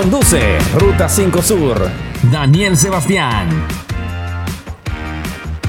Conduce Ruta 5 Sur. Daniel Sebastián.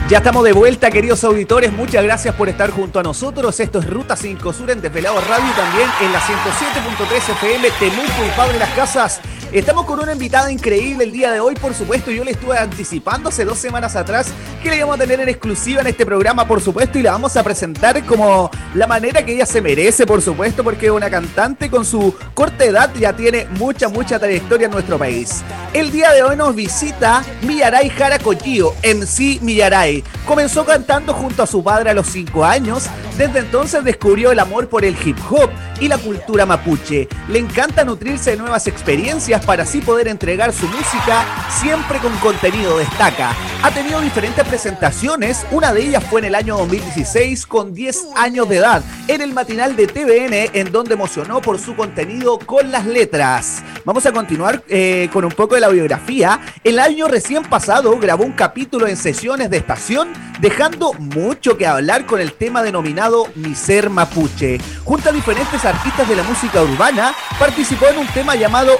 Ya estamos de vuelta, queridos auditores. Muchas gracias por estar junto a nosotros. Esto es Ruta 5 Sur en Desvelado Radio también en la 107.3 FM Temuco y Padre Las Casas Estamos con una invitada increíble el día de hoy, por supuesto. Yo le estuve anticipando hace dos semanas atrás que le íbamos a tener en exclusiva en este programa, por supuesto, y la vamos a presentar como la manera que ella se merece, por supuesto, porque es una cantante con su corta edad, ya tiene mucha, mucha trayectoria en nuestro país. El día de hoy nos visita Millaray Jara MC Millaray. Comenzó cantando junto a su padre a los 5 años. Desde entonces descubrió el amor por el hip hop y la cultura mapuche. Le encanta nutrirse de nuevas experiencias para así poder entregar su música siempre con contenido destaca. Ha tenido diferentes presentaciones, una de ellas fue en el año 2016 con 10 años de edad, en el matinal de TVN en donde emocionó por su contenido con las letras. Vamos a continuar eh, con un poco de la biografía. El año recién pasado grabó un capítulo en sesiones de estación, dejando mucho que hablar con el tema denominado Mi Ser Mapuche. Junto a diferentes artistas de la música urbana, participó en un tema llamado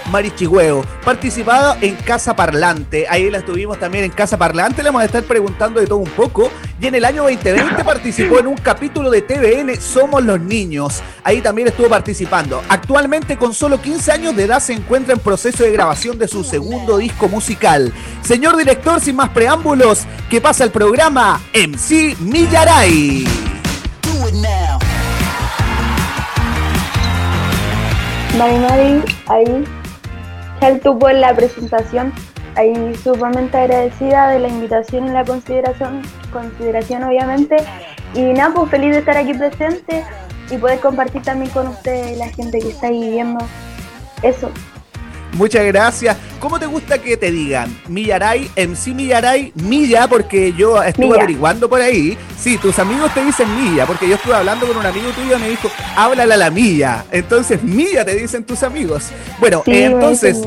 Marichigüeo, participado en Casa Parlante. Ahí la estuvimos también en Casa Parlante, le vamos a estar preguntando de todo un poco. Y en el año 2020 participó en un capítulo de TVN Somos los Niños. Ahí también estuvo participando. Actualmente con solo 15 años de edad se encuentra en proceso de grabación de su segundo disco musical. Señor director, sin más preámbulos, que pasa el programa MC Millaray. Mari Mari, ahí, ya tuvo en la presentación, ahí sumamente agradecida de la invitación y la consideración, consideración obviamente, y nada, pues feliz de estar aquí presente y poder compartir también con ustedes la gente que está ahí viendo eso. Muchas gracias. ¿Cómo te gusta que te digan? Millaray, MC Millaray, Milla, porque yo estuve averiguando por ahí. Sí, tus amigos te dicen Milla, porque yo estuve hablando con un amigo tuyo y me dijo, háblale a la Milla. Entonces, Milla te dicen tus amigos. Bueno, entonces,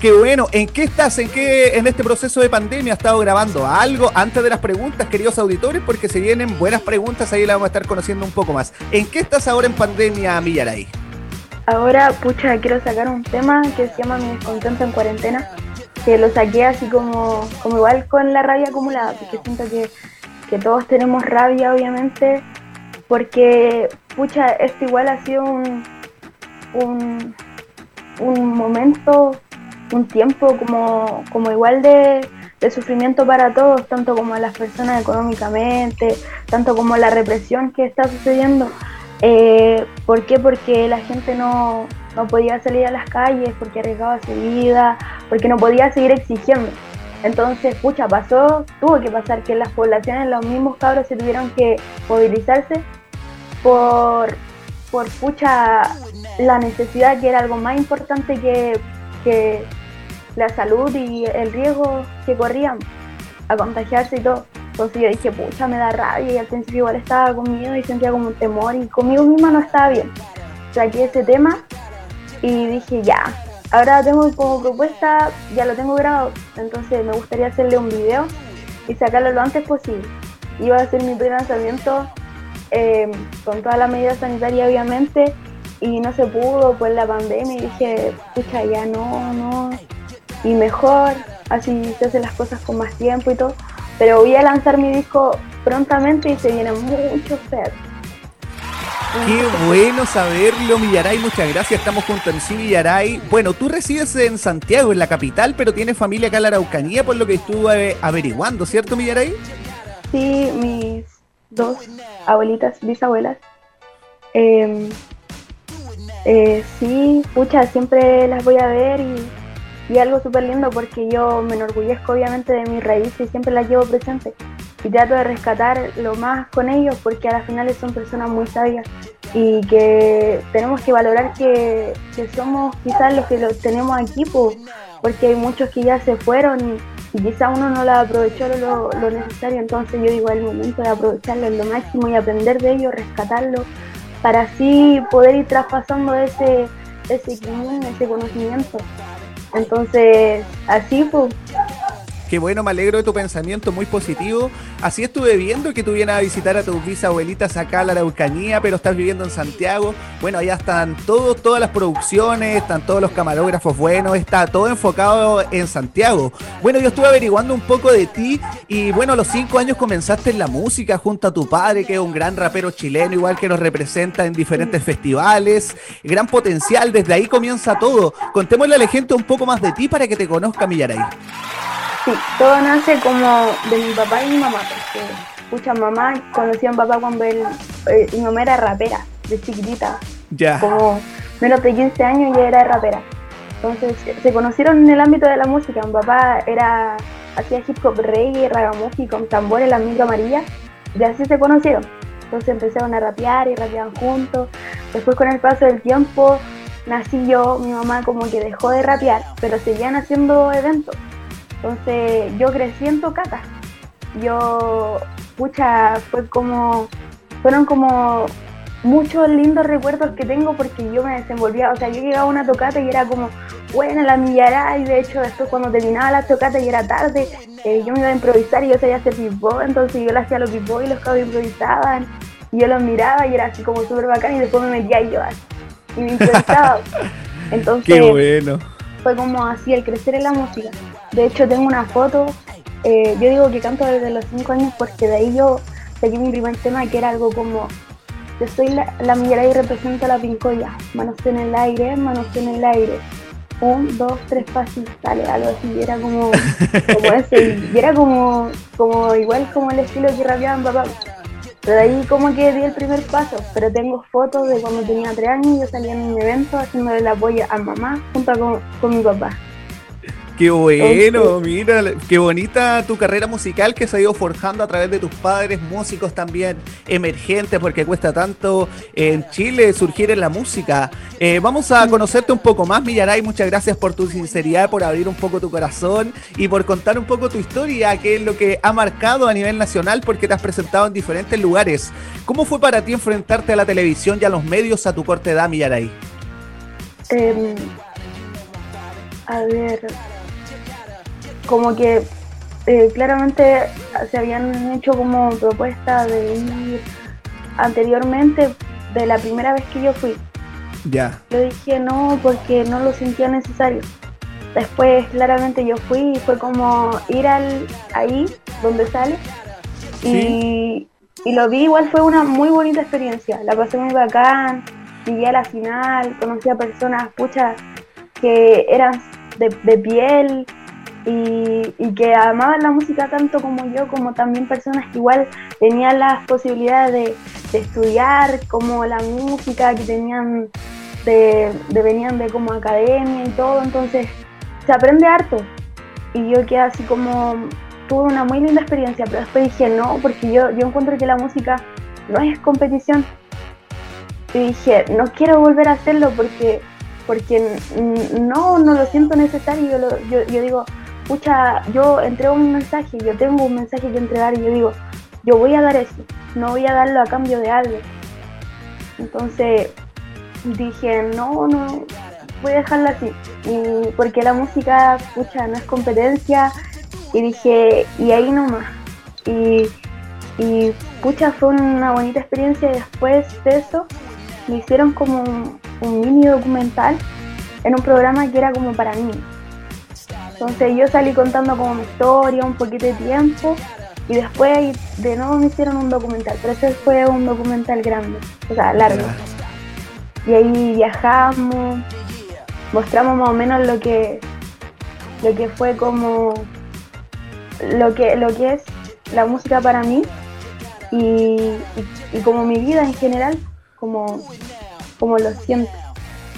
qué bueno. ¿En qué estás? ¿En qué en este proceso de pandemia has estado grabando algo? Antes de las preguntas, queridos auditores, porque se vienen buenas preguntas, ahí la vamos a estar conociendo un poco más. ¿En qué estás ahora en pandemia, Millaray? Ahora, pucha, quiero sacar un tema que se llama Mi descontento en cuarentena, que lo saqué así como, como igual con la rabia acumulada, porque siento que, todos tenemos rabia, obviamente, porque, pucha, esto igual ha sido un, un, un momento, un tiempo como, como igual de, de sufrimiento para todos, tanto como a las personas económicamente, tanto como la represión que está sucediendo. Eh, ¿Por qué? Porque la gente no, podía salir a las calles, porque arriesgaba su vida, porque no podía seguir exigiendo. Entonces, pucha, pasó, tuvo que pasar que las poblaciones, los mismos cabros se tuvieron que movilizarse por, por pucha, la necesidad que era algo más importante que, que la salud y el riesgo que corrían a contagiarse y todo. Entonces yo dije, pucha, me da rabia y al principio igual estaba con miedo y sentía como un temor y conmigo misma no estaba bien. Saqué ese tema y dije, ya, ahora tengo como propuesta, ya lo tengo grabado, entonces me gustaría hacerle un video y sacarlo lo antes posible. Iba a hacer mi primer lanzamiento eh, con todas las medidas sanitarias obviamente y no se pudo por la pandemia y dije, pucha, ya no, no, y mejor, así se hacen las cosas con más tiempo y todo. Pero voy a lanzar mi disco prontamente y se viene mucho ser. Qué bueno saberlo, Millaray. Muchas gracias. Estamos juntos en sí, Millaray. Bueno, tú resides en Santiago, en la capital, pero tienes familia acá en la Araucanía, por lo que estuve averiguando, ¿cierto, Millaray? Sí, mis dos abuelitas, bisabuelas. Eh, eh, sí, pucha, siempre las voy a ver y y algo súper lindo porque yo me enorgullezco obviamente de mis raíces y siempre las llevo presentes y trato de rescatar lo más con ellos porque a las finales son personas muy sabias y que tenemos que valorar que, somos quizás los que los tenemos aquí porque hay muchos que ya se fueron y, quizás uno no lo aprovechó lo, lo, necesario. Entonces yo digo el momento de aprovecharlo lo máximo y aprender de ellos, rescatarlo para así poder ir traspasando ese, ese ese conocimiento entonces, así pues. Qué bueno, me alegro de tu pensamiento, muy positivo. Así estuve viendo que tú vienes a visitar a tus bisabuelitas acá a la Araucanía, pero estás viviendo en Santiago. Bueno, allá están todos, todas las producciones, están todos los camarógrafos buenos, está todo enfocado en Santiago. Bueno, yo estuve averiguando un poco de ti y bueno, a los cinco años comenzaste en la música junto a tu padre, que es un gran rapero chileno, igual que nos representa en diferentes festivales. Gran potencial, desde ahí comienza todo. Contémosle a la gente un poco más de ti para que te conozca Millaray. Sí, todo nace como de mi papá y mi mamá, porque, escucha, mamá conocí a mi papá cuando él, eh, mi mamá era rapera, de chiquitita. Ya. Como menos de 15 años y era rapera. Entonces se conocieron en el ámbito de la música. Mi papá era hacía hip hop reggae, ragamuffin con tambores, la micro amarilla, y así se conocieron. Entonces empezaron a rapear y rapeaban juntos. Después con el paso del tiempo nací yo, mi mamá como que dejó de rapear, pero seguían haciendo eventos. Entonces yo crecí en tocata. Yo, pucha, fue como, fueron como muchos lindos recuerdos que tengo porque yo me desenvolvía, o sea, yo llegaba a una tocata y era como, buena la millara y de hecho después cuando terminaba la tocata y era tarde, eh, yo me iba a improvisar y yo sabía hacer pipó, entonces yo le hacía los pipó y los cabos improvisaban y yo los miraba y era así como súper bacán y después me metía yo así y me improvisaba. Entonces, Qué bueno. fue como así el crecer en la música. De hecho, tengo una foto. eh, yo digo que canto desde los 5 años porque de ahí yo saqué mi primer tema que era algo como: Yo soy la, la millera y represento a la pincoya. Manos en el aire, manos en el aire. Un, dos, tres pasos, sale algo así. y Era como, como ese. Y era como, como igual como el estilo que rapeaba mi papá. Pero de ahí como que di el primer paso, pero tengo fotos de cuando tenía tres años y yo salía en un evento haciendo el apoyo a mamá junto con, con mi papá. Qué bueno, mira, qué bonita tu carrera musical que se ha ido forjando a través de tus padres, músicos también emergentes, porque cuesta tanto en Chile surgir en la música. Eh, vamos a conocerte un poco más, Millaray. Muchas gracias por tu sinceridad, por abrir un poco tu corazón y por contar un poco tu historia, qué es lo que ha marcado a nivel nacional, porque te has presentado en diferentes lugares. ¿Cómo fue para ti enfrentarte a la televisión y a los medios a tu corta edad, Millaray? Em, a ver, como que eh, claramente se habían hecho como propuestas de ir anteriormente de la primera vez que yo fui. Ya. Yo dije no porque no lo sentía necesario. Después claramente yo fui y fue como ir al ahí donde sale y, y lo vi igual fue una muy bonita experiencia. La pasé muy bacán, llegué a la final, conocí a personas, pucha, que eran de, de piel y, y que amaban la música tanto como yo, como también personas que igual tenían las posibilidades de, estudiar como la música, que tenían de, venían de como academia y todo, entonces se aprende harto. Y yo quedé así como, tuve una muy linda experiencia, pero después dije no, porque yo, yo encuentro que la música no es competición. Y dije, no quiero volver a hacerlo porque, porque no, no lo siento necesario. Yo, lo- yo, yo digo, pucha, yo entrego un mensaje, yo tengo un mensaje que entregar y yo digo, yo voy a dar eso, no voy a darlo a cambio de algo. Entonces dije, no, no, voy a dejarlo así. Y porque la música, pucha, no es competencia. Y dije, y ahí nomás. Y, y pucha, fue una bonita experiencia. Y después de eso, me hicieron como un, mini documental en un programa que era como para niños. Entonces yo salí contando como mi historia, un poquito de tiempo. Y después de nuevo me hicieron un documental. Pero ese fue un documental grande, o sea, largo. Y ahí viajamos, mostramos más o menos lo que, lo que fue como lo que, lo que es la música para mí y, y- y como mi vida en general, como, como lo siento.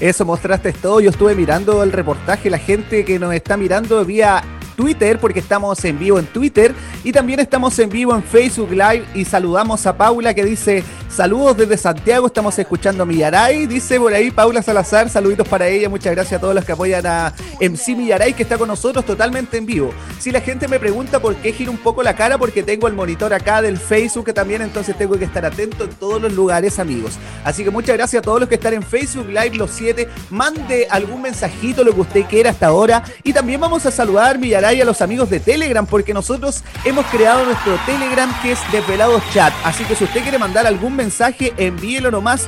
Eso mostraste todo. Yo estuve mirando el reportaje, la gente que nos está mirando vía Twitter, porque estamos en vivo en Twitter y también estamos en vivo en Facebook Live. Y saludamos a Paula que dice: Saludos desde Santiago, estamos escuchando a Millaray. Dice por ahí Paula Salazar, saluditos para ella. Muchas gracias a todos los que apoyan a MC Millaray que está con nosotros totalmente en vivo. Si la gente me pregunta por qué giro un poco la cara, porque tengo el monitor acá del Facebook que también, entonces tengo que estar atento en todos los lugares, amigos. Así que muchas gracias a todos los que están en Facebook Live, los siete. Mande algún mensajito, lo que usted quiera hasta ahora. Y también vamos a saludar, Millaray Millaray a los amigos de Telegram, porque nosotros hemos creado nuestro Telegram que es Desvelados Chat. Así que si usted quiere mandar algún mensaje, envíelo nomás,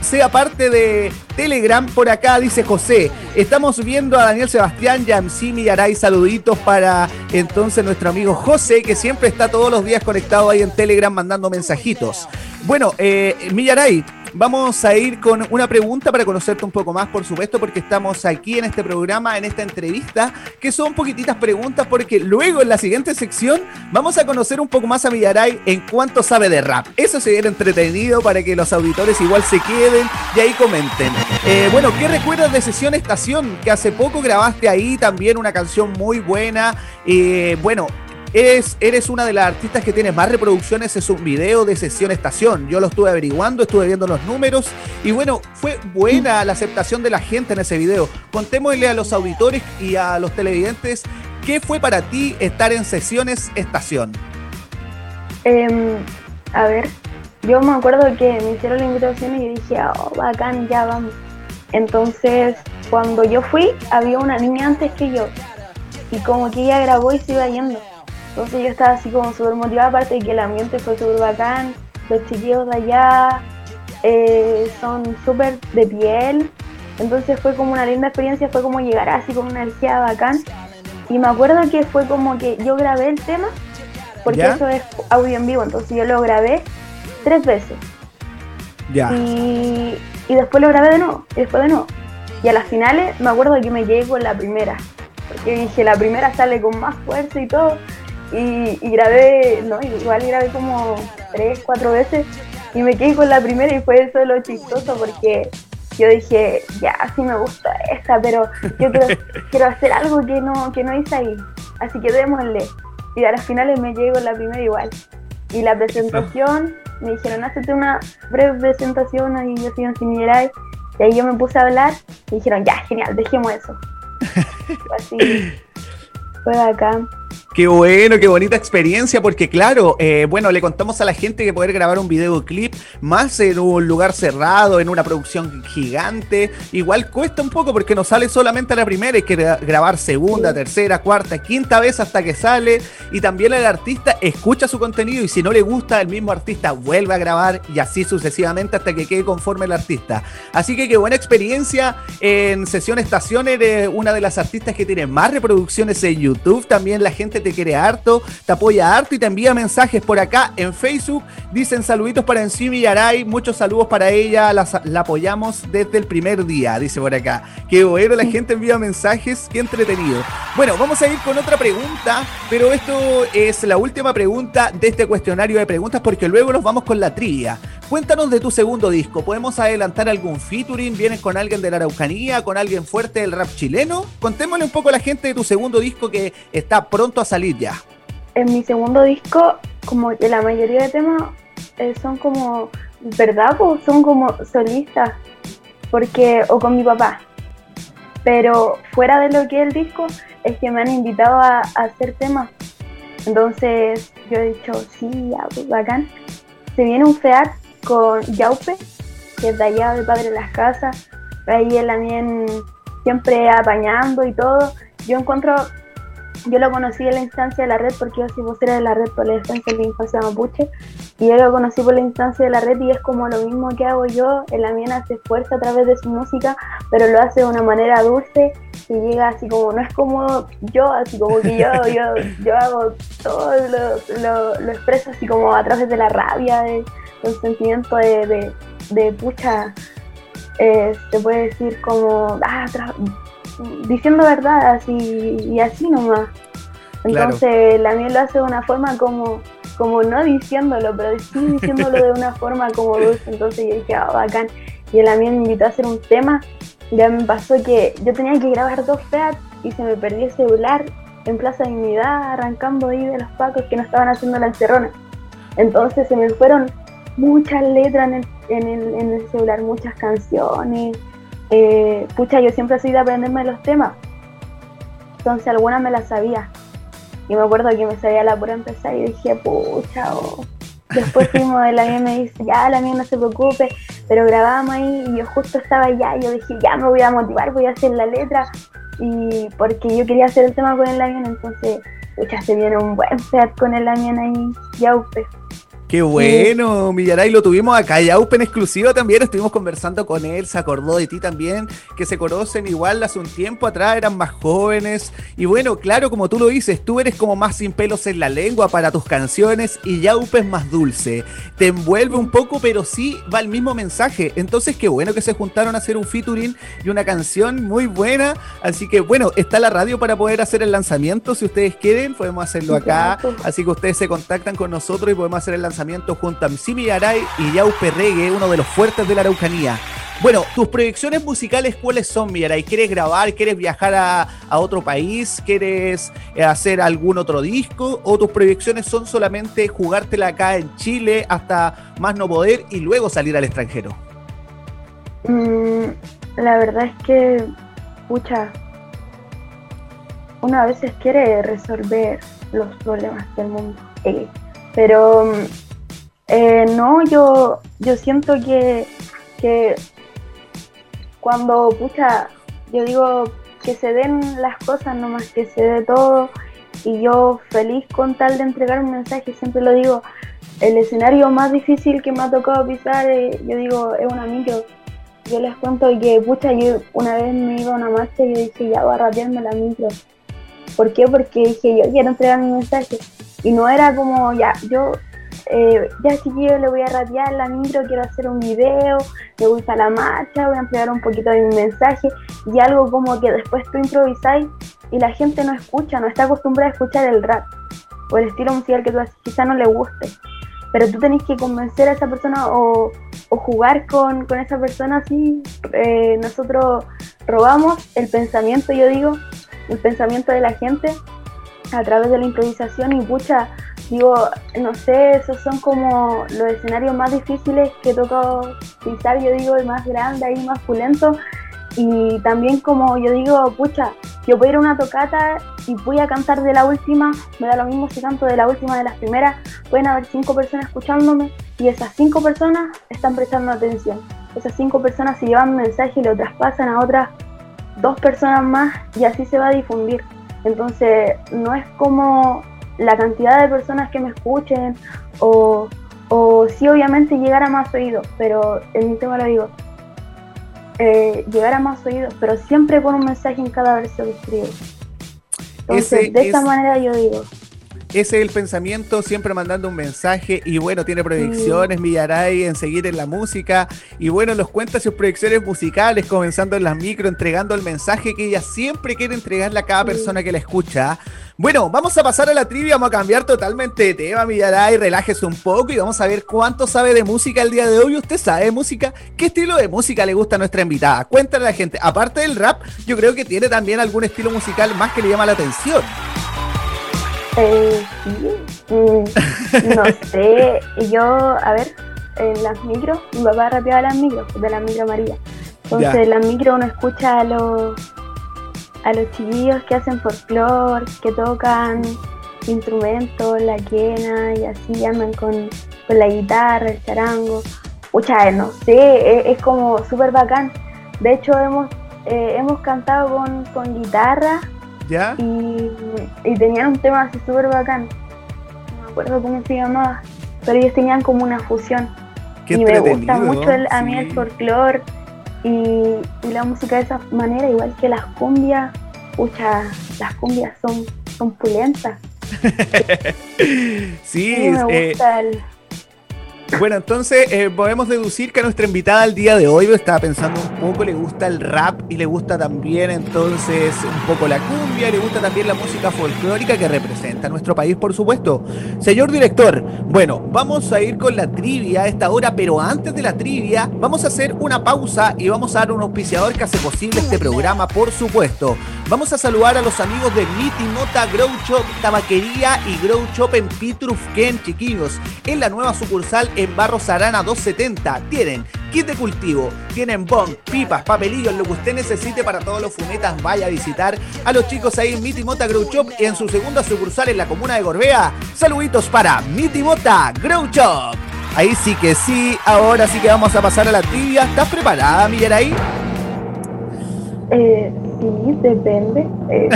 sea parte de Telegram. Por acá dice José, estamos viendo a Daniel Sebastián y a MC Millaray. Saluditos para entonces nuestro amigo José, que siempre está todos los días conectado ahí en Telegram mandando mensajitos. Bueno, eh, Millaray, Vamos a ir con una pregunta para conocerte un poco más, por supuesto, porque estamos aquí en este programa, en esta entrevista, que son poquititas preguntas, porque luego en la siguiente sección vamos a conocer un poco más a Villaray en cuanto sabe de rap. Eso se viene entretenido para que los auditores igual se queden y ahí comenten. Eh, bueno, ¿qué recuerdas de Sesión Estación? Que hace poco grabaste ahí también una canción muy buena. Eh, bueno, Eres, una de las artistas que tiene más reproducciones en su video de sesión estación. Yo lo estuve averiguando, estuve viendo los números y bueno, fue buena la aceptación de la gente en ese video. Contémosle a los auditores y a los televidentes qué fue para ti estar en sesiones estación. Em, a ver, yo me acuerdo que me hicieron la invitación y dije, oh, bacán, ya vamos. Entonces, cuando yo fui, había una niña antes que yo. Y como que ella grabó y se iba yendo. Entonces yo estaba así como súper motivada, aparte de que el ambiente fue súper bacán, los chiquillos de allá eh, son súper de piel, entonces fue como una linda experiencia, fue como llegar así con una energía bacán. Y me acuerdo que fue como que yo grabé el tema, porque eso es audio en vivo, entonces yo lo grabé tres veces. Ya. Y, y después lo grabé de nuevo, y después de nuevo. Y a las finales me acuerdo que me llegué con la primera, porque dije, la primera sale con más fuerza y todo. Y, grabé, no, igual grabé como tres, cuatro veces y me quedé con la primera y fue eso lo chistoso porque yo dije, ya, sí me gusta esta, pero yo quiero, hacer algo que no, que no hice ahí. Así que démosle. Y a las finales me llego la primera igual. Y la presentación, me dijeron, hazte una breve presentación y yo soy un similar. Y ahí yo me puse a hablar y dijeron, ya, genial, dejemos eso. Así, fue acá. Qué bueno, qué bonita experiencia, porque claro, eh, bueno, le contamos a la gente que poder grabar un videoclip más en un lugar cerrado, en una producción gigante, igual cuesta un poco porque no sale solamente la primera, hay que grabar segunda, tercera, cuarta, quinta vez hasta que sale, y también el artista escucha su contenido y si no le gusta, el mismo artista vuelve a grabar y así sucesivamente hasta que quede conforme el artista. Así que qué buena experiencia en Sesión Estación, eres una de las artistas que tiene más reproducciones en YouTube, también la gente te quiere harto, te apoya harto y te envía mensajes por acá en Facebook. Dicen saluditos para Encima y Aray, muchos saludos para ella, la, apoyamos desde el primer día, dice por acá. Qué bueno, la gente envía mensajes, qué entretenido. Bueno, vamos a ir con otra pregunta, pero esto es la última pregunta de este cuestionario de preguntas porque luego nos vamos con la trivia. Cuéntanos de tu segundo disco. ¿Podemos adelantar algún featuring? ¿Vienes con alguien de la Araucanía? ¿Con alguien fuerte del rap chileno? Contémosle un poco a la gente de tu segundo disco que está pronto a salir ya. En mi segundo disco, como la mayoría de temas eh, son como, ¿verdad? Pues son como solistas. Porque, o con mi papá. Pero fuera de lo que es el disco, es que me han invitado a, hacer temas. Entonces yo he dicho, sí, ya, pues, bacán. Se viene un FEAT con Yaupe, que es de allá del Padre de las Casas. Ahí él también siempre apañando y todo. Yo encuentro, yo lo conocí en la instancia de la red porque yo soy vocera de la red por la defensa de la infancia mapuche. Y yo lo conocí por la instancia de la red y es como lo mismo que hago yo. El también hace fuerza a través de su música, pero lo hace de una manera dulce y llega así como, no es como yo, así como que yo, yo, yo hago todo, lo, lo, lo expreso así como a través de la rabia, de, un sentimiento de, de, pucha, eh, se puede decir como, ah, diciendo verdad, así y así nomás. Entonces la miel lo hace de una forma como, como no diciéndolo, pero sí diciéndolo de una forma como dulce. Entonces yo dije, ah, bacán. Y el amigo me invitó a hacer un tema. Ya me pasó que yo tenía que grabar dos feats y se me perdió el celular en Plaza Dignidad, arrancando ahí de los pacos que no estaban haciendo la encerrona. Entonces se me fueron muchas letras en el, en el, en el celular, muchas canciones. Eh, pucha, yo siempre he sido de aprenderme los temas. Entonces algunas me las sabía. Y me acuerdo que me sabía la pura empezar y dije, pucha, oh". Después fuimos, la mía me dice, ya, la mía no se preocupe, pero grabamos ahí y yo justo estaba allá y yo dije, ya me voy a motivar, voy a hacer la letra. y porque yo quería hacer el tema con el avión, entonces, ya se viene un buen set con el avión ahí, ya usted. Qué bueno, Millaray, lo tuvimos acá. Y en exclusiva también, estuvimos conversando con él, se acordó de ti también, que se conocen igual hace un tiempo atrás, eran más jóvenes. Y bueno, claro, como tú lo dices, tú eres como más sin pelos en la lengua para tus canciones y Yaupe es más dulce. Te envuelve un poco, pero sí va el mismo mensaje. Entonces, qué bueno que se juntaron a hacer un featuring y una canción muy buena. Así que bueno, está la radio para poder hacer el lanzamiento. Si ustedes quieren, podemos hacerlo acá. Así que ustedes se contactan con nosotros y podemos hacer el lanzamiento junto a Simi Aray y Yaupe Reggae, uno de los fuertes de la Araucanía. Bueno, tus proyecciones musicales, ¿cuáles son, Miaray? ¿Quieres grabar? ¿Quieres viajar a, otro país? ¿Quieres eh, hacer algún otro disco? ¿O tus proyecciones son solamente jugártela acá en Chile hasta más no poder y luego salir al extranjero? Mm, la verdad es que, pucha, una veces quiere resolver los problemas del mundo. Eh, pero eh, no, yo, yo siento que, cuando, pucha, yo digo que se den las cosas nomás, que se dé todo, y yo feliz con tal de entregar un mensaje, siempre lo digo, el escenario más difícil que me ha tocado pisar, eh, yo digo, es una micro. Yo les cuento que, pucha, yo una vez me iba a una marcha y yo dije, ya voy a rapearme la micro. ¿Por qué? Porque dije, yo quiero entregar mi mensaje. Y no era como, ya, yo eh, ya chiquillo le voy a radiar la micro, quiero hacer un video, me gusta la marcha, voy a ampliar un poquito de mi mensaje y algo como que después tú improvisáis y la gente no escucha, no está acostumbrada a escuchar el rap o el estilo musical que tú haces, quizá no le guste, pero tú tenés que convencer a esa persona o, jugar con, esa persona así. Eh, nosotros robamos el pensamiento, yo digo, el pensamiento de la gente a través de la improvisación y pucha, digo, no sé, esos son como los escenarios más difíciles que tocó pisar, yo digo, el más grande y más pulento. Y también como yo digo, pucha, yo voy a ir a una tocata y voy a cantar de la última, me da lo mismo si canto de la última de las primeras, pueden haber cinco personas escuchándome y esas cinco personas están prestando atención. Esas cinco personas se llevan un mensaje y lo traspasan a otras dos personas más y así se va a difundir. Entonces, no es como la cantidad de personas que me escuchen o, o sí obviamente llegar a más oídos, pero en mi tema lo digo, eh, llegar a más oídos, pero siempre con un mensaje en cada verso que escribo. Entonces, de esta manera yo digo, ese es el pensamiento, siempre mandando un mensaje. Y bueno, tiene proyecciones, Millaray, en seguir en la música. Y bueno, nos cuenta sus proyecciones musicales, comenzando en las micro, entregando el mensaje que ella siempre quiere entregarle a cada persona que la escucha. Bueno, vamos a pasar a la trivia, vamos a cambiar totalmente de tema, Millaray, relájese un poco y vamos a ver cuánto sabe de música el día de hoy. ¿Usted sabe de música? ¿Qué estilo de música le gusta a nuestra invitada? Cuéntale a la gente. Aparte del rap, yo creo que tiene también algún estilo musical más que le llama la atención. Eh, sí, mm, no sé, yo, a ver, en las micros, mi papá rapeaba las micros, de la micro María. Entonces, en las micro uno escucha a los, a los chiquillos que hacen folclore, que tocan instrumentos, la quena y así andan con, la guitarra, el charango. Pucha, no sé, es, como súper bacán. De hecho, hemos, eh, hemos cantado con, con guitarra y, tenían un tema así súper bacán. No me acuerdo cómo se llamaba, pero ellos tenían como una fusión. y me gusta mucho a mí el folclore y, la música de esa manera, igual que las cumbias. Pucha, las cumbias son, son pulentas. sí, me gusta el bueno, entonces eh, podemos deducir que nuestra invitada al día de hoy estaba pensando un poco, le gusta el rap y le gusta también entonces un poco la cumbia, y le gusta también la música folclórica que representa a nuestro país, por supuesto. Señor director, bueno, vamos a ir con la trivia a esta hora, pero antes de la trivia vamos a hacer una pausa y vamos a dar un auspiciador que hace posible este programa, por supuesto. Vamos a saludar a los amigos de Miti Mota Grow Shop, Tabaquería y Grow Shop en Pitrufken, chiquillos, en la nueva sucursal Barros Arana 270. Tienen kit de cultivo, tienen bong, pipas, papelillos, lo que usted necesite para todos los fumetas. Vaya a visitar a los chicos ahí en Miti Mota Grow Shop y en su segunda sucursal en la comuna de Gorbea. Saluditos para Miti Mota Grow Shop. Ahí sí que sí, ahora sí que vamos a pasar a la tibia. ¿Estás preparada, ahí? Eh, Sí, depende. Eh.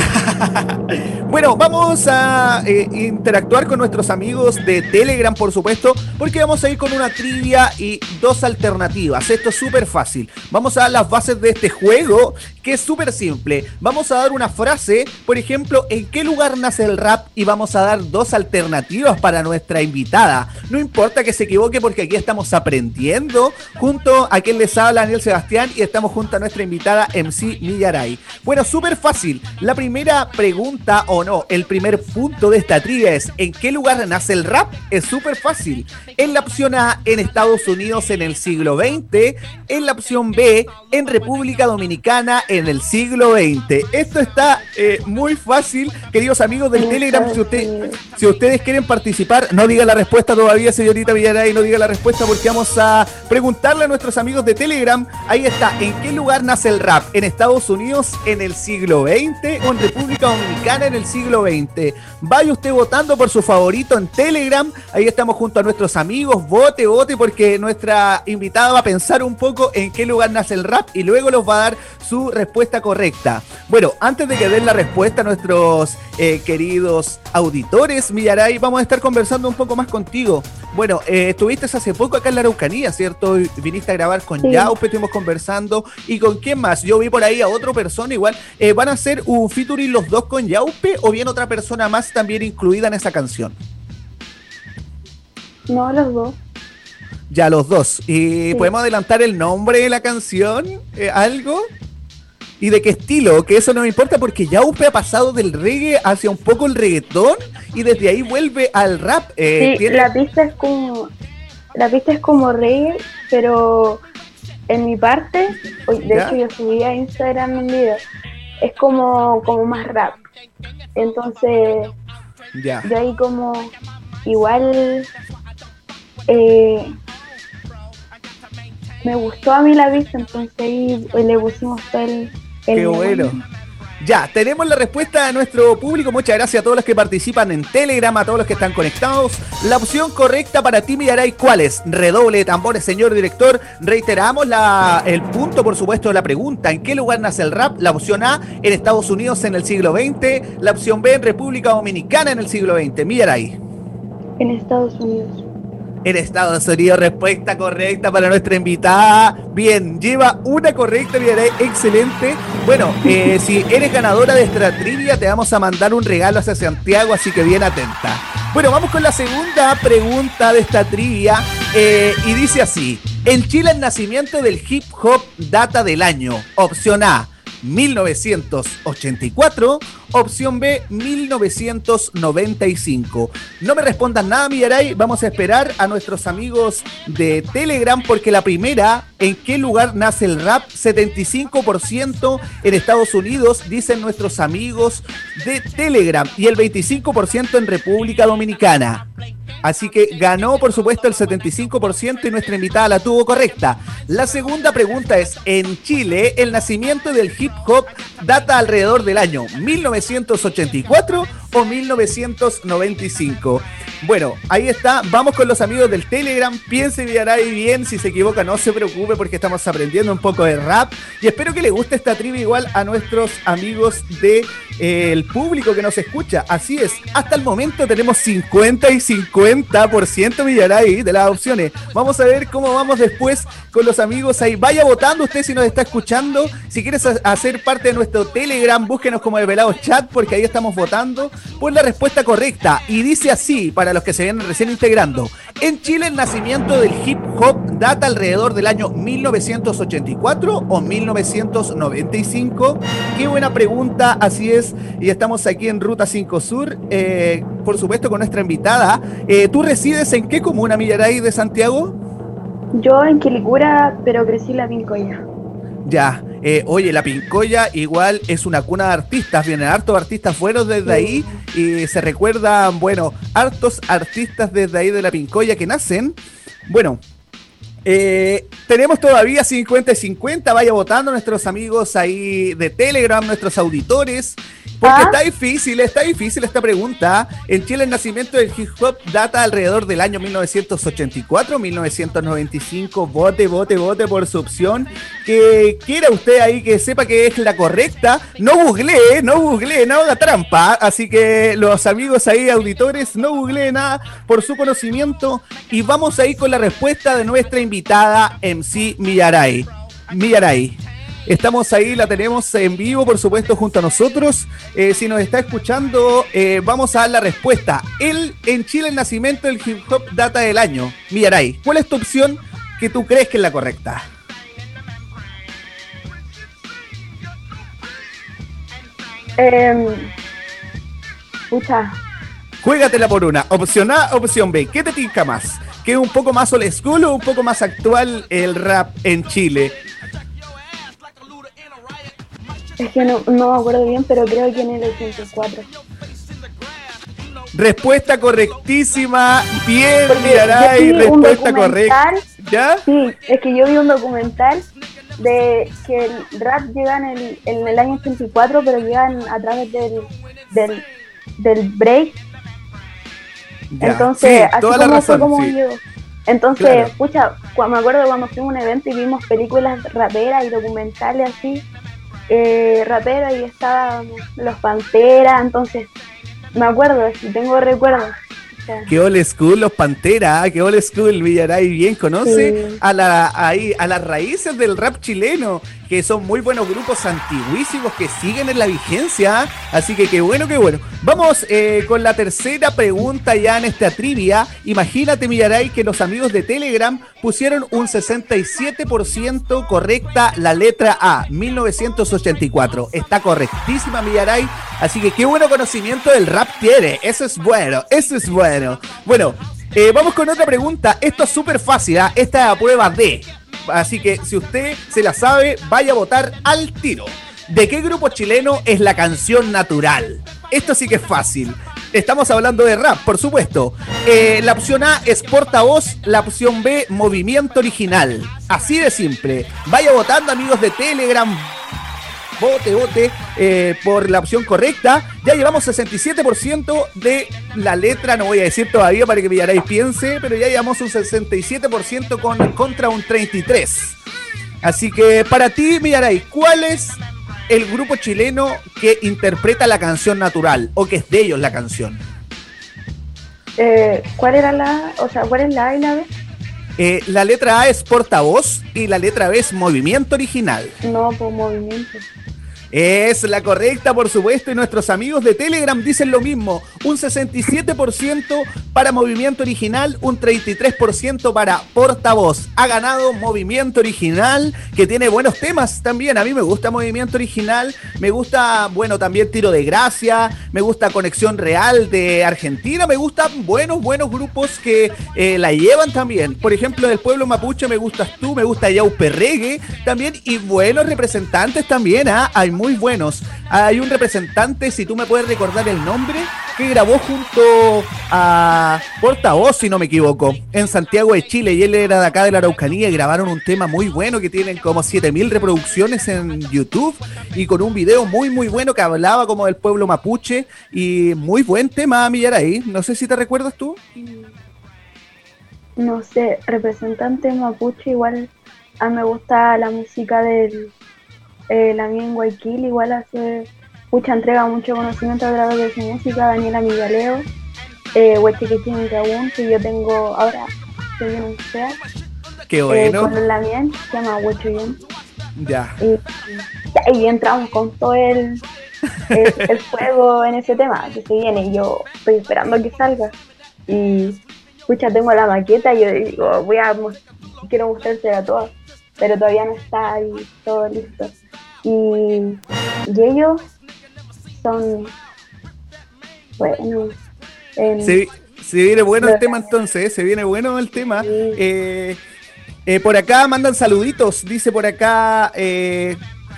bueno, vamos a eh, interactuar con nuestros amigos de Telegram, por supuesto, porque vamos a ir con una trivia y dos alternativas. Esto es súper fácil. Vamos a las bases de este juego, que es súper simple. Vamos a dar una frase, por ejemplo, ¿en qué lugar nace el rap? Y vamos a dar dos alternativas para nuestra invitada. No importa que se equivoque porque aquí estamos aprendiendo junto a quien les habla, Daniel Sebastián, y estamos junto a nuestra invitada MC Millaray. Bueno, súper fácil. La primera pregunta, o no, el primer punto de esta trivia es: ¿en qué lugar nace el rap? Es súper fácil. En la opción A, en Estados Unidos en el siglo XX. En la opción B, en República Dominicana en el siglo XX. Esto está eh, muy fácil, queridos amigos del Telegram. Si, usted, si ustedes quieren participar, no diga la respuesta todavía, señorita Villaray, no diga la respuesta porque vamos a preguntarle a nuestros amigos de Telegram. Ahí está, ¿en qué lugar nace el rap? ¿En Estados Unidos en el siglo XX o en República Dominicana en el siglo XX? Vaya usted votando por su favorito en Telegram. Ahí estamos junto a nuestros amigos. Vote, vote, porque nuestra invitada va a pensar un poco en qué lugar nace el rap y luego los va a dar su respuesta correcta. Bueno, antes de que den la respuesta a nuestros eh, queridos auditores, Millaray, vamos a estar conversando un poco más contigo. Bueno, eh, estuviste hace poco acá en la Araucanía, ¿cierto? Viniste a grabar con Yaupe, estuvimos conversando. ¿Y con quién más? Yo vi por ahí a otra persona igual. Eh, ¿Van a hacer un featuring los dos con Yaupe o bien otra persona más también incluida en esa canción? No, los dos. Ya, los dos. ¿Y podemos adelantar el nombre de la canción? ¿Algo? ¿Y de qué estilo? Que eso no me importa porque Yaupe ha pasado del reggae hacia un poco el reggaetón y desde ahí vuelve al rap. Eh, sí, la pista es como la pista es como reggae, pero en mi parte, de hecho yo subí a Instagram un video, es como, como más rap. Entonces, ya. de ahí como igual eh, me gustó a mí la vista, entonces ahí le pusimos todo el Qué bueno. Ya, tenemos la respuesta de nuestro público. Muchas gracias a todos los que participan en Telegram, a todos los que están conectados. La opción correcta para ti, Millaray, ¿cuál es? Redoble de tambores, señor director. Reiteramos la, el punto, por supuesto, de la pregunta. ¿En qué lugar nace el rap? La opción A, en Estados Unidos en el siglo XX. La opción B, en República Dominicana en el siglo XX. Millaray. En Estados Unidos en Estados Unidos. Respuesta correcta para nuestra invitada. Bien, lleva una correcta, bien, excelente. Bueno, eh, si eres ganadora de esta trivia, te vamos a mandar un regalo hacia Santiago, así que bien atenta. Bueno, vamos con la segunda pregunta de esta trivia. Eh, y dice así: En Chile, el nacimiento del hip hop data del año. Opción A. 1984, opción B 1995. No me respondan nada, Millaray, vamos a esperar a nuestros amigos de Telegram porque la primera, ¿en qué lugar nace el rap? 75% en Estados Unidos, dicen nuestros amigos de Telegram, y el 25% en República Dominicana. Así que ganó, por supuesto, el 75% y nuestra invitada la tuvo correcta. La segunda pregunta es, en Chile, el nacimiento del hip hop data alrededor del año 1984 o 1995. Bueno, ahí está. Vamos con los amigos del Telegram. Piense y bien. Si se equivoca, no se preocupe porque estamos aprendiendo un poco de rap. Y espero que le guste esta trivia igual a nuestros amigos del de, eh, público que nos escucha. Así es. Hasta el momento tenemos 50 y 50% Villaray de las opciones. Vamos a ver cómo vamos después con los amigos ahí. Vaya votando usted si nos está escuchando. Si quieres hacer parte de nuestro Telegram, búsquenos como velado Chat porque ahí estamos votando por la respuesta correcta. Y dice así, para los que se vienen recién integrando. En Chile el nacimiento del hip hop data alrededor del año 1984 o 1995. Qué buena pregunta, así es. Y estamos aquí en Ruta 5 Sur, eh, por supuesto con nuestra invitada. Eh, ¿Tú resides en qué comuna, Millaray, de Santiago? Yo en Quilicura, pero crecí en la Pincoya. Ya, eh, oye, la Pincoya igual es una cuna de artistas, vienen hartos artistas fueron desde ahí y se recuerdan, bueno, hartos artistas desde ahí de la Pincoya que nacen. Bueno, Eh, tenemos todavía 50 y 50. Vaya votando nuestros amigos ahí de Telegram, nuestros auditores. Porque está difícil, está difícil esta pregunta. En Chile el nacimiento del hip hop data alrededor del año 1984, 1995. Vote, vote, vote por su opción. Que quiera usted ahí que sepa que es la correcta. No googlee, no googlee, no haga trampa. Así que los amigos ahí, auditores, no googlee nada por su conocimiento. Y vamos ahí con la respuesta de nuestra invitada MC Millaray. Millaray. Estamos ahí, la tenemos en vivo, por supuesto, junto a nosotros. Eh, si nos está escuchando, eh, vamos a dar la respuesta. El, en Chile, el nacimiento del hip hop data del año. Millaray, ¿cuál es tu opción que tú crees que es la correcta? Eh, pucha. Juégatela por una. Opción A, opción B. ¿Qué te tinca más? ¿Que es un poco más old school o un poco más actual el rap en Chile? Es que no, no me acuerdo bien, pero creo que en el 84. Respuesta correctísima. Bien, Miraray, respuesta correcta. ¿Ya? Sí, es que yo vi un documental de que el rap llega en el, en el año 84, pero llegan a través del, del, del break. Ya. Entonces, Sí, así toda la como fue como sí. llegó. Entonces, Claro. pucha, me acuerdo cuando fuimos a un evento y vimos películas raperas y documentales así, eh, raperas y estaban los Panteras, entonces, me acuerdo, sí, tengo recuerdos. Qué old school los Pantera, ah, qué old school Villaray bien conoce Sí. a la a las raíces del rap chileno, que son muy buenos grupos antiguísimos que siguen en la vigencia, ah. así que qué bueno, qué bueno. Vamos eh, con la tercera pregunta ya en esta trivia. Imagínate Millaray que los amigos de Telegram pusieron un 67% correcta la letra A, 1984. Está correctísima Millaray, así que qué bueno conocimiento del rap tiene. Eso es bueno, eso es bueno. Bueno, eh, vamos con otra pregunta. Esto es súper fácil, ¿ah? esta es a prueba D. Así que si usted se la sabe, vaya a votar al tiro. ¿De qué grupo chileno es la canción natural? Esto sí que es fácil. Estamos hablando de rap, por supuesto. Eh, la opción A es portavoz, la opción B movimiento original. Así de simple. Vaya votando amigos de Telegram, vote, vote eh, por la opción correcta. Ya llevamos 67% de la letra, no voy a decir todavía para que Villaray piense, pero ya llevamos un 67% con, contra un 33%. Así que para ti, Villaray, ¿cuál es el grupo chileno que interpreta la canción natural o que es de ellos la canción? eh, ¿Cuál era la, o sea, cuál es la A y la B? Eh, la letra A es portavoz y la letra B es movimiento original. No, por movimiento. Es la correcta, por supuesto, y nuestros amigos de Telegram dicen lo mismo. Un 67% para movimiento original, un 33% para portavoz. Ha ganado movimiento original, que tiene buenos temas también. A mí me gusta movimiento original, me gusta, bueno, también tiro de gracia, me gusta conexión real de Argentina, me gustan buenos, buenos grupos que eh, la llevan también. Por ejemplo, del pueblo mapuche me gustas tú, me gusta Yaupe Reggae también, y buenos representantes también, ¿ah? Muy buenos. Hay un representante, si tú me puedes recordar el nombre, que grabó junto a Portavoz, si no me equivoco, en Santiago de Chile, y él era de acá de la Araucanía, y grabaron un tema muy bueno que tienen como 7000 reproducciones en YouTube, y con un video muy, muy bueno que hablaba como del pueblo mapuche, y muy buen tema, Millaray. No sé si te recuerdas tú. No sé, representante mapuche, igual a mí me gusta la música del eh, la mía en Guayaquil, igual hace mucha entrega, mucho conocimiento a través de su música, Daniela Migaleo, eh, Huechequetín Caún, que yo tengo ahora, que viene un SEA, Qué eh, bueno. con la mía, se llama Huechoyen, Ya. y, y entramos con todo el, el, el fuego en ese tema que se viene, y yo estoy esperando que salga, y escucha, tengo la maqueta y yo digo, voy a quiero mostrársela a todos, pero todavía no está ahí todo listo. Y, y ellos son bueno en- Se, se viene bueno el tema entonces, se viene bueno el tema. Sí. Eh, eh, por acá mandan saluditos, dice por acá eh,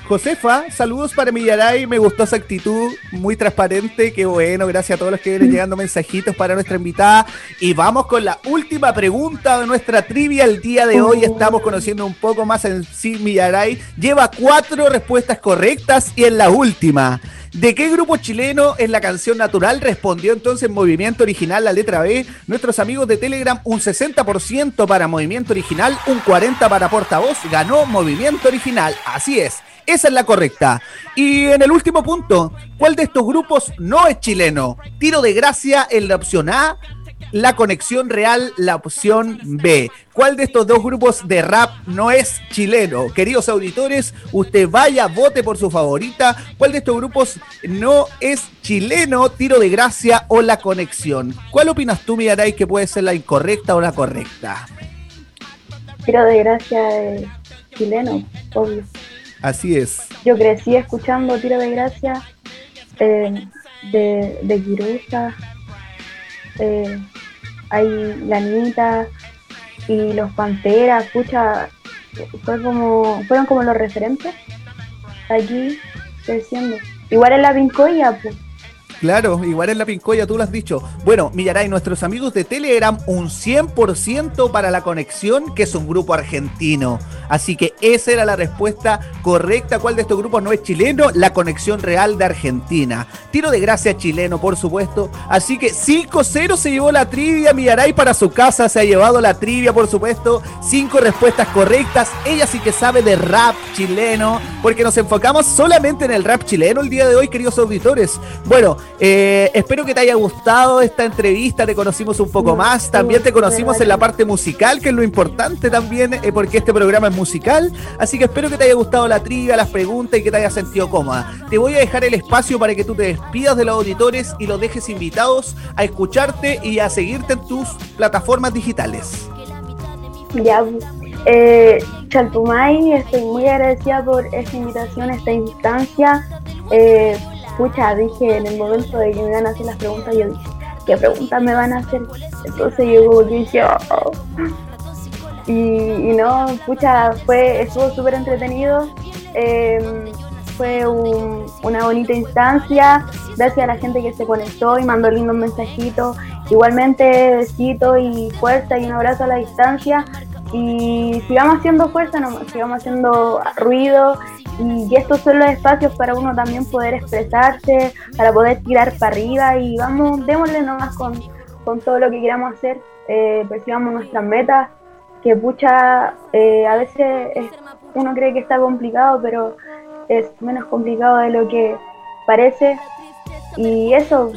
Josefa, saludos para Millaray, me gustó esa actitud, muy transparente, qué bueno, gracias a todos los que vienen llegando mensajitos para nuestra invitada. Y vamos con la última pregunta de nuestra trivia el día de hoy, estamos conociendo un poco más en sí Millaray, lleva cuatro respuestas correctas y en la última. ¿De qué grupo chileno es la canción natural? Respondió entonces Movimiento Original la letra B. Nuestros amigos de Telegram, un 60% para Movimiento Original, un 40% para Portavoz. Ganó Movimiento Original. Así es. Esa es la correcta. Y en el último punto, ¿cuál de estos grupos no es chileno? Tiro de gracia en la opción A, la conexión real, la opción B. ¿Cuál de estos dos grupos de rap no es chileno? Queridos auditores, usted vaya, vote por su favorita. ¿Cuál de estos grupos no es chileno? Tiro de gracia o la conexión. ¿Cuál opinas tú, Miaray, que puede ser la incorrecta o la correcta? Tiro de gracia es chileno, obvio. Así es. Yo crecí escuchando Tiro de Gracia eh, de, de Quirusa, eh, hay Lanita y los Panteras, escucha, fue como, fueron como los referentes allí creciendo. Igual en la Pincoya, pues. Claro, igual en la Pincoya, tú lo has dicho. Bueno, Millaray, nuestros amigos de Telegram, un 100% para la conexión, que es un grupo argentino. Así que esa era la respuesta correcta. ¿Cuál de estos grupos no es chileno? La conexión real de Argentina. Tiro de gracia chileno, por supuesto. Así que 5-0 se llevó la trivia. Millaray para su casa se ha llevado la trivia, por supuesto. Cinco respuestas correctas. Ella sí que sabe de rap chileno, porque nos enfocamos solamente en el rap chileno el día de hoy, queridos auditores. Bueno, eh, espero que te haya gustado esta entrevista, te conocimos un poco más, también te conocimos en la parte musical, que es lo importante también, eh, porque este programa es musical, así que espero que te haya gustado la trivia, las preguntas y que te haya sentido cómoda. Te voy a dejar el espacio para que tú te despidas de los auditores y los dejes invitados a escucharte y a seguirte en tus plataformas digitales. Ya, eh, Chaltumay, estoy muy agradecida por esta invitación, esta instancia. Eh, pucha, dije en el momento de que me iban a hacer las preguntas, yo dije, ¿qué preguntas me van a hacer? Entonces yo dije, oh". y, no, pucha, fue, estuvo súper entretenido. Em, fue una bonita instancia, gracias a la gente que se conectó y mandó lindos mensajitos. Igualmente, besito y fuerza y un abrazo a la distancia. Y sigamos haciendo fuerza, no, sigamos haciendo ruido y estos son los espacios para uno también poder expresarse, para poder tirar para arriba y vamos, démosle nomás con, con todo lo que queramos hacer, eh, persigamos nuestras metas, que pucha, eh, a veces uno cree que está complicado, pero es menos complicado de lo que parece. Y eso,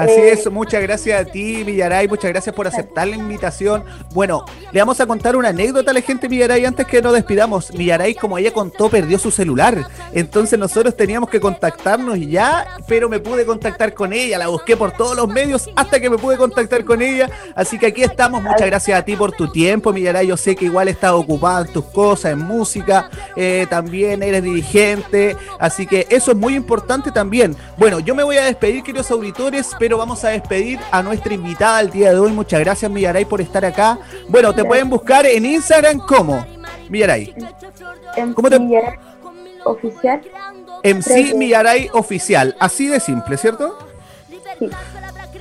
Así eh, es, muchas gracias a ti, Villaray, muchas gracias por aceptar la invitación. Bueno, le vamos a contar una anécdota a la gente, Villaray, antes que nos despidamos. Villaray, como ella contó, perdió su celular. Entonces nosotros teníamos que contactarnos ya, pero me pude contactar con ella, la busqué por todos los medios hasta que me pude contactar con ella. Así que aquí estamos, muchas gracias a ti por tu tiempo, Villaray. Yo sé que igual estás ocupada en tus cosas, en música, eh, también eres dirigente, así que eso es muy importante también. Bueno, yo me voy a despedir, queridos auditores pero vamos a despedir a nuestra invitada el día de hoy. Muchas gracias, Millaray, por estar acá. Bueno, te pueden buscar en Instagram como Millaray. ¿Cómo te... Oficial. MC Millaray Oficial. Así de simple, ¿cierto? Sí.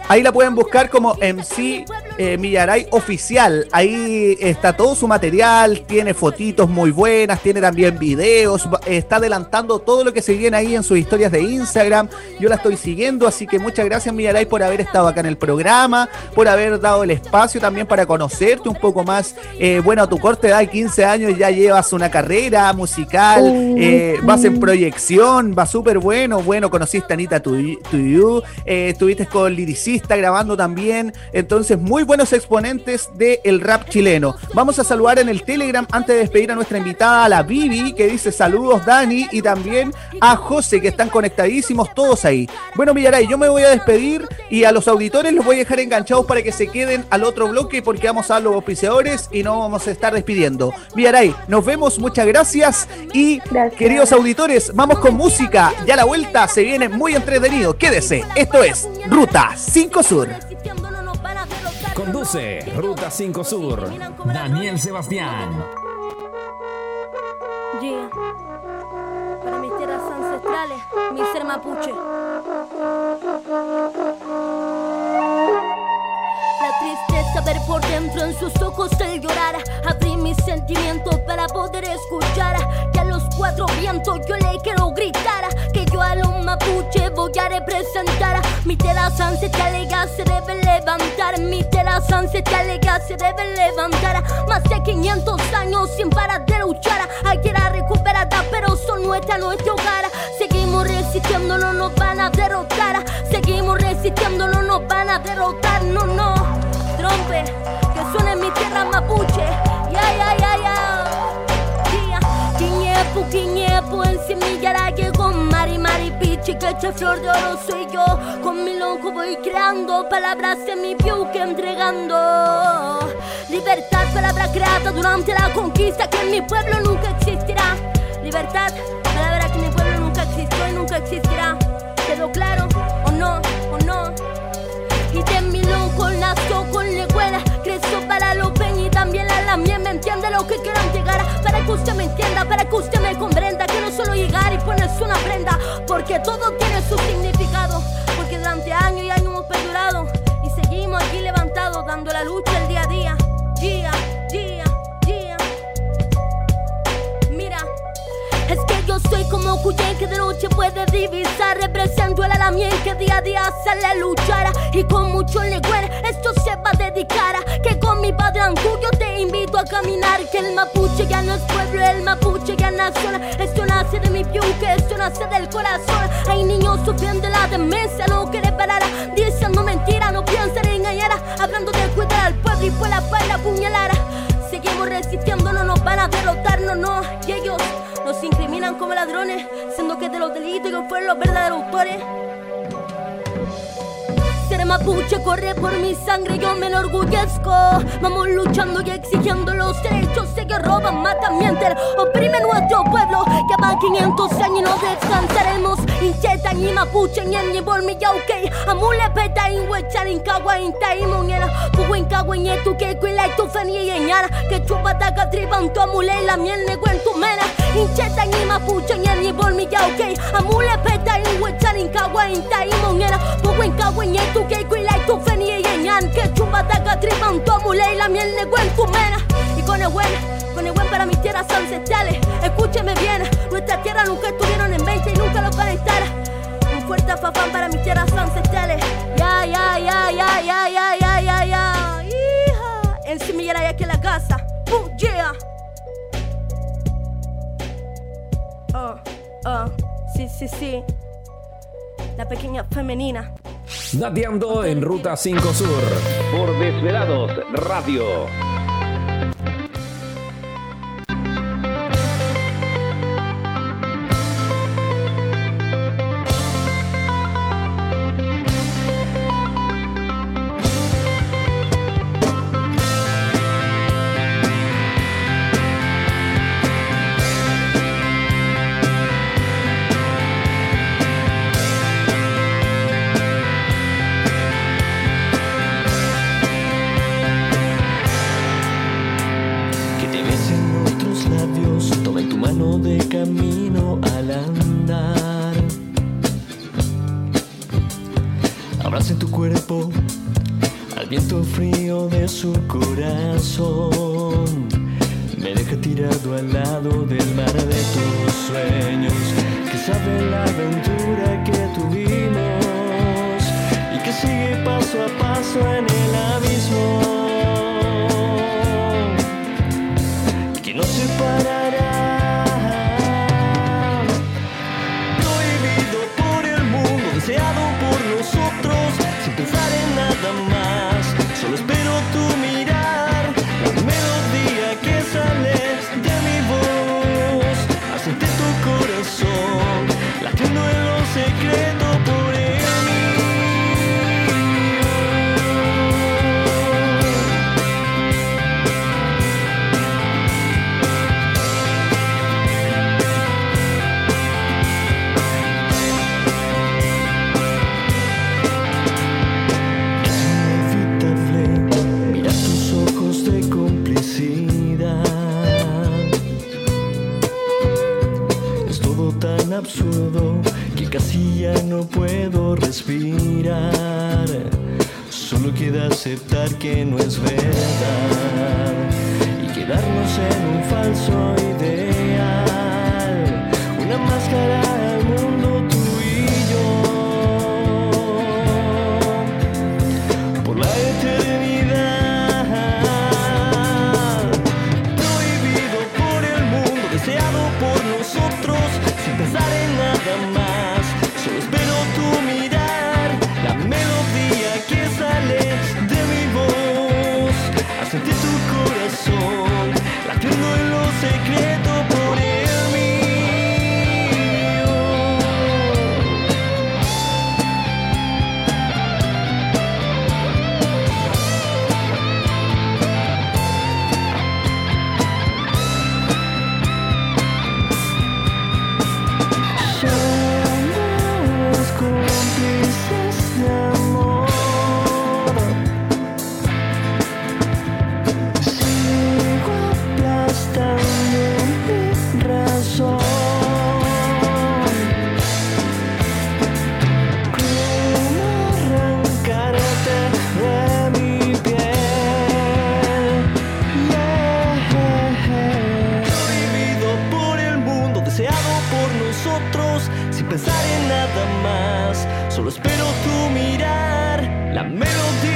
Ahí la pueden buscar como MC eh, Millaray Oficial. Ahí está todo su material, tiene fotitos muy buenas, tiene también videos, está adelantando todo lo que se viene ahí en sus historias de Instagram. Yo la estoy siguiendo, así que muchas gracias Millaray por haber estado acá en el programa, por haber dado el espacio también para conocerte un poco más. Eh, bueno, a tu corte edad de 15 años ya llevas una carrera musical, eh, vas en proyección, va súper bueno. Bueno, conociste a Anita Tuyu, estuviste con Liricis está grabando también. Entonces, muy buenos exponentes del rap chileno. Vamos a saludar en el Telegram antes de despedir a nuestra invitada, a la Bibi, que dice saludos Dani, y también a José, que están conectadísimos todos ahí. Bueno, Millaray, yo me voy a despedir y a los auditores los voy a dejar enganchados para que se queden al otro bloque porque vamos a los auspiciadores y no vamos a estar despidiendo. Millaray, nos vemos, muchas gracias y queridos auditores, vamos con música. Ya la vuelta se viene muy entretenido. Quédese, esto es Ruta 5 Sur. Conduce Ruta 5 Sur. Daniel Sebastián. Yeah. Para mis tierras ancestrales, mi ser mapuche. Tristeza ver por dentro en sus ojos el llorar. Abrí mis sentimientos para poder escuchar. Que a los cuatro vientos yo le quiero gritar. Que yo a los mapuche voy a representar. Mi tierra ancestrales se debe levantar. Mi tierra ancestrales se debe levantar. Más de 500 años sin parar de luchar. Hay que la recuperada, pero son nuestra, nuestro hogar. Seguimos resistiendo, no nos van a derrotar. Seguimos resistiendo, no nos van a derrotar, no, no. Trompe, que suene en mi tierra mapuche. Ya, ya, ya, ya. Quiñepu, quiñepu, en semillara llegó Mari, Mari, pichi, que eche flor de oro soy yo. Con mi loco voy creando palabras en mi que entregando. Libertad, palabra creada durante la conquista que en mi pueblo nunca existirá. Libertad, que quieran llegar Para que usted me entienda, para que usted me comprenda Que no solo llegar y ponerse una prenda Porque todo tiene su significado Porque durante años y años hemos perdurado Y seguimos aquí levantados Dando la lucha el día a día Día, soy como Cuyen que de noche puede divisar. Represento el alamien que día a día sale a luchar. Y con mucho legüen esto se va a dedicar. Que con mi padre Anguyo te invito a caminar. Que el mapuche ya no es pueblo, el mapuche ya nación Esto nace de mi piuque, esto nace del corazón. Hay niños sufriendo la demencia, no quiere parar. Diciendo mentira, no piensa en engañar. Hablando de cuidar al pueblo y por la pala apuñalar Seguimos resistiendo, no nos van a derrotar, no, no. Y ellos nos incriminan como ladrones, siendo que de los delitos ellos fueron los verdaderos autores. Mapuche corre por mi sangre, yo me enorgullezco. Vamos luchando y exigiendo los derechos. Sé que roban, matan, mienten, oprimen nuestro pueblo. Ya van 500 años y no descansaremos. Incheta ni mapuche ni ni bolmi ya ok. Amule peta in wechar in kawa in taimoniera. Pugo in kawa in etu que cuila y tu feni y eñara. Que chupata que triban tu amule la miel negro en tu mena. Incheta ni mapuche ni ni bolmi ya ok. Amule peta in wechar in kawa in in kawa in etu que cuila y tu feni y eñara. Que triban tu amule y la miel negro en tu mena. Y con el buen con el buen para mis tierras ancestrales. Escúcheme bien, nuestras tierras nunca estuvieron en venta y nunca lo estar. Un fuerte afafán para mis tierras ancestrales. Ya, ya, ya, ya, ya, ya, ya, ya, ya. Hija, en semillera y aquí la casa. Uh, yeah. Oh, oh, sí, sí, sí. La pequeña femenina. Dateando en Ruta 5 Sur. Por Desvelados Radio. De camino al andar. Abracen tu cuerpo al viento frío de su corazón. Me deja tirado al lado del mar de tus sueños, que sabe la aventura que tuvimos y que sigue paso a paso en el abismo que casi ya no puedo respirar. Solo queda aceptar que no es verdad y quedarnos en un falso ideal, una máscara Solo espero tu mirar, la melodía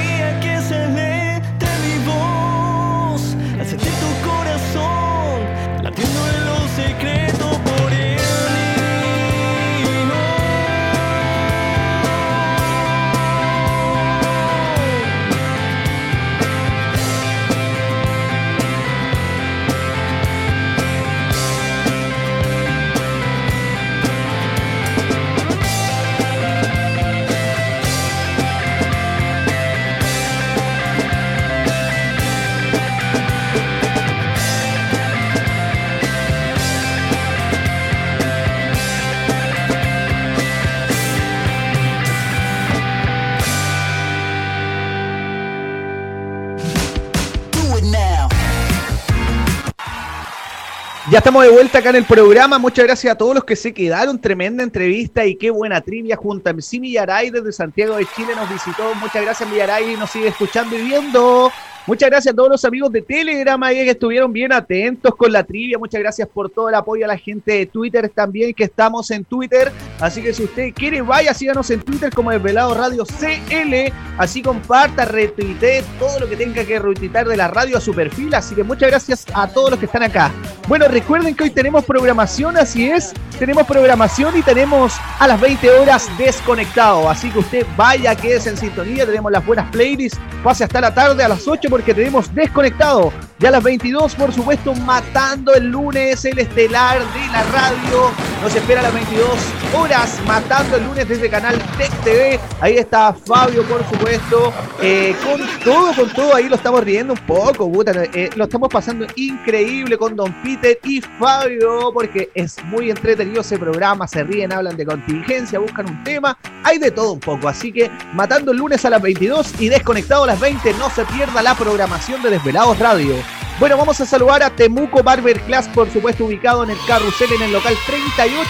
Ya estamos de vuelta acá en el programa. Muchas gracias a todos los que se quedaron. Tremenda entrevista y qué buena trivia junto a MC Millaray desde Santiago de Chile nos visitó. Muchas gracias Millaray, nos sigue escuchando y viendo. Muchas gracias a todos los amigos de Telegram que estuvieron bien atentos con la trivia. Muchas gracias por todo el apoyo a la gente de Twitter también, que estamos en Twitter. Así que si usted quiere, vaya, síganos en Twitter como Desvelado Radio CL. Así comparta, retuitee todo lo que tenga que retuitar de la radio a su perfil. Así que muchas gracias a todos los que están acá. Bueno, recuerden que hoy tenemos programación, así es. Tenemos programación y tenemos a las 20 horas desconectado. Así que usted vaya, quédese en sintonía. Tenemos las buenas playlists. Pase hasta la tarde a las 8 porque tenemos desconectado. Ya a las 22, por supuesto, matando el lunes el estelar de la radio. Nos espera a las 22 horas, matando el lunes desde Canal Tech TV. Ahí está Fabio, por supuesto. eh, con todo, con todo, ahí lo estamos riendo un poco, puta, eh, lo estamos pasando increíble con Don Peter y Fabio, porque es muy entretenido ese programa. Se ríen, hablan de contingencia, buscan un tema. Hay de todo un poco. Así que matando el lunes a las 22 y desconectado a las 20, no se pierda la programación de Desvelados Radio. Bueno, vamos a saludar a Temuco Barber Class, por supuesto, ubicado en el carrusel en el local 38.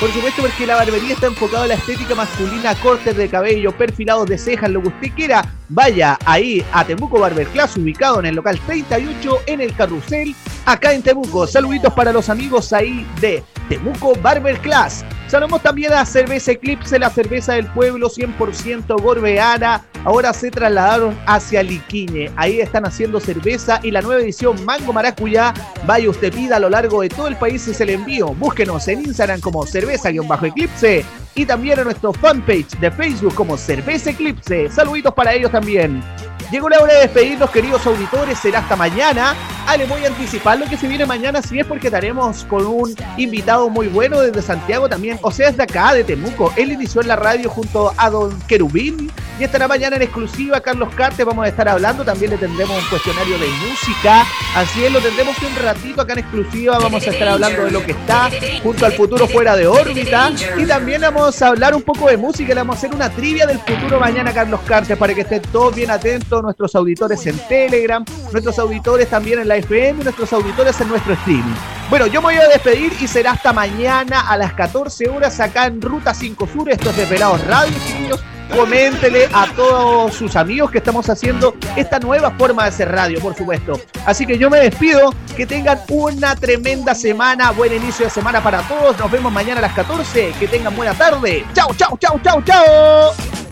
Por supuesto, porque la barbería está enfocada en la estética masculina, cortes de cabello, perfilados de cejas, lo que usted quiera. Vaya ahí a Temuco Barber Class, ubicado en el local 38 en el carrusel, acá en Temuco. Saluditos para los amigos ahí de Temuco Barber Class. Saludamos también a Cerveza Eclipse, la cerveza del pueblo 100% gorbeana. Ahora se trasladaron hacia Liquiñe. Ahí están haciendo cerveza y la nueva edición Mango Maracuyá. Vaya usted pida a lo largo de todo el país y se le envío. Búsquenos en Instagram como cerveza-eclipse y también en nuestro fanpage de Facebook como Cerveza Eclipse. Saluditos para ellos también. Llegó la hora de despedirnos, queridos auditores. Será hasta mañana. Ah, les voy a anticipar lo que se viene mañana, si es porque estaremos con un invitado muy bueno desde Santiago también, o sea, desde acá, de Temuco. Él inició en la radio junto a Don Querubín y estará mañana en exclusiva Carlos Carte. Vamos a estar hablando. También le tendremos un cuestionario de música. Así es, lo tendremos un ratito acá en exclusiva. Vamos a estar hablando de lo que está junto al futuro fuera de órbita. Y también vamos a hablar un poco de música. Le vamos a hacer una trivia del futuro mañana, Carlos Carte, para que estén todos bien atentos. Nuestros auditores en Telegram, nuestros auditores también en la FM, nuestros auditores en nuestro streaming. Bueno, yo me voy a despedir y será hasta mañana a las 14 horas acá en Ruta 5 Sur. Esto es Desvelados Radio, chiquillos coméntele a todos sus amigos que estamos haciendo esta nueva forma de hacer radio, por supuesto. Así que yo me despido, que tengan una tremenda semana, buen inicio de semana para todos. Nos vemos mañana a las 14, que tengan buena tarde. Chao, chao, chao, chao, chao.